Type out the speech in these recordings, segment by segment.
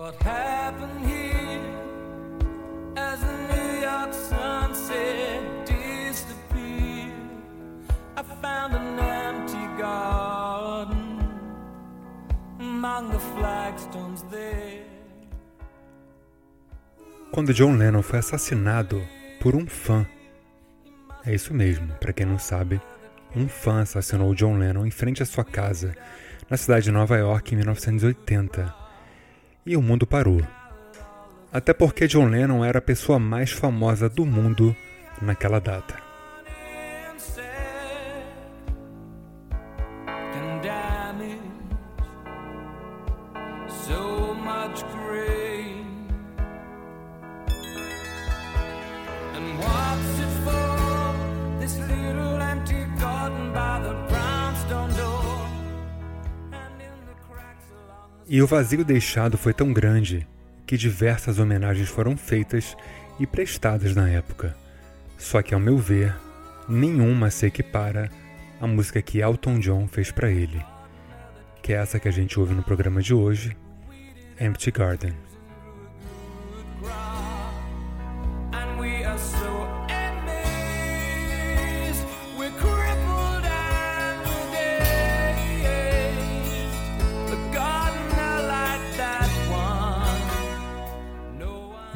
What happened here as the New York sunset disappeared? I found an empty garden among the flagstones there. Quando John Lennon foi assassinado por um fã, é isso mesmo, para quem não sabe, um fã assassinou John Lennon em frente à sua casa, na cidade de Nova York em 1980. E o mundo parou. Até porque John Lennon era a pessoa mais famosa do mundo naquela data. E o vazio deixado foi tão grande que diversas homenagens foram feitas e prestadas na época. Só que, ao meu ver, nenhuma se equipara à música que Elton John fez para ele, que é essa que a gente ouve no programa de hoje, Empty Garden.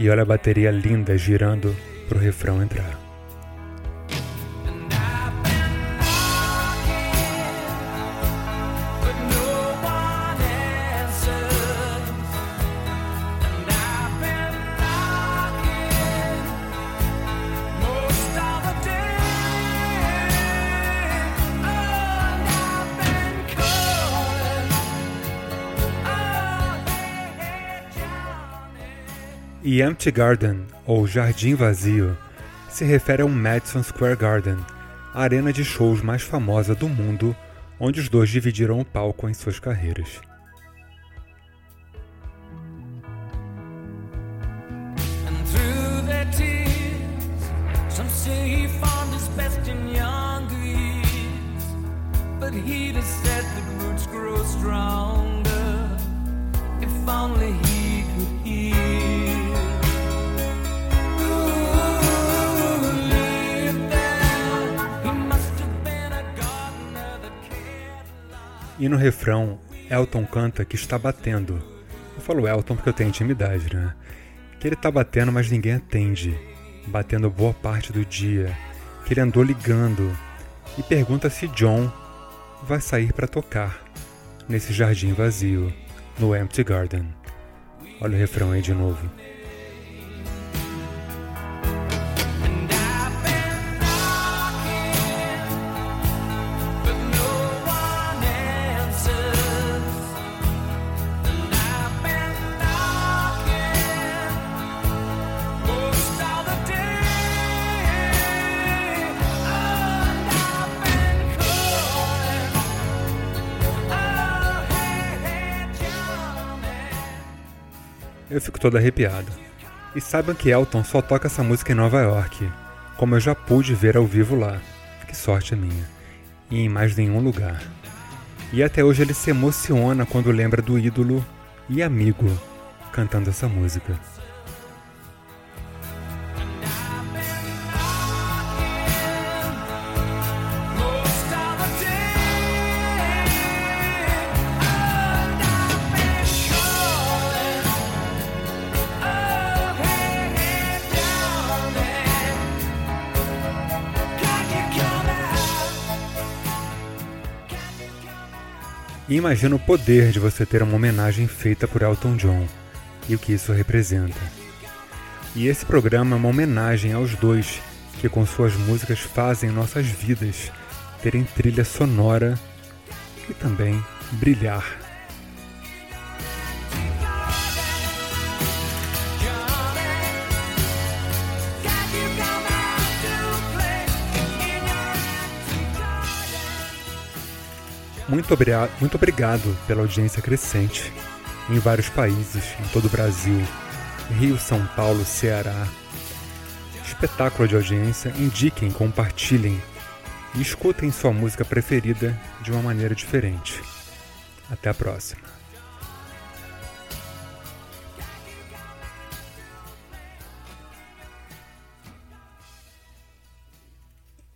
E olha a bateria linda girando pro refrão entrar. E Empty Garden, ou Jardim Vazio, se refere ao Madison Square Garden, a arena de shows mais famosa do mundo, onde os dois dividiram o palco em suas carreiras. And through E no refrão, Elton canta que está batendo. Eu falo Elton porque eu tenho intimidade, né? Que ele tá batendo, mas ninguém atende. Batendo boa parte do dia. Que ele andou ligando. E pergunta se John vai sair para tocar nesse jardim vazio, no Empty Garden. Olha o refrão aí de novo. Eu fico todo arrepiado. E saibam que Elton só toca essa música em Nova York, como eu já pude ver ao vivo lá. Que sorte a minha. E em mais nenhum lugar. E até hoje ele se emociona quando lembra do ídolo e amigo cantando essa música. E imagina o poder de você ter uma homenagem feita por Elton John e o que isso representa. E esse programa é uma homenagem aos dois que, com suas músicas, fazem nossas vidas terem trilha sonora e também brilhar. Muito, obria- muito obrigado pela audiência crescente em vários países, em todo o Brasil, Rio, São Paulo, Ceará. Espetáculo de audiência, indiquem, compartilhem e escutem sua música preferida de uma maneira diferente. Até a próxima.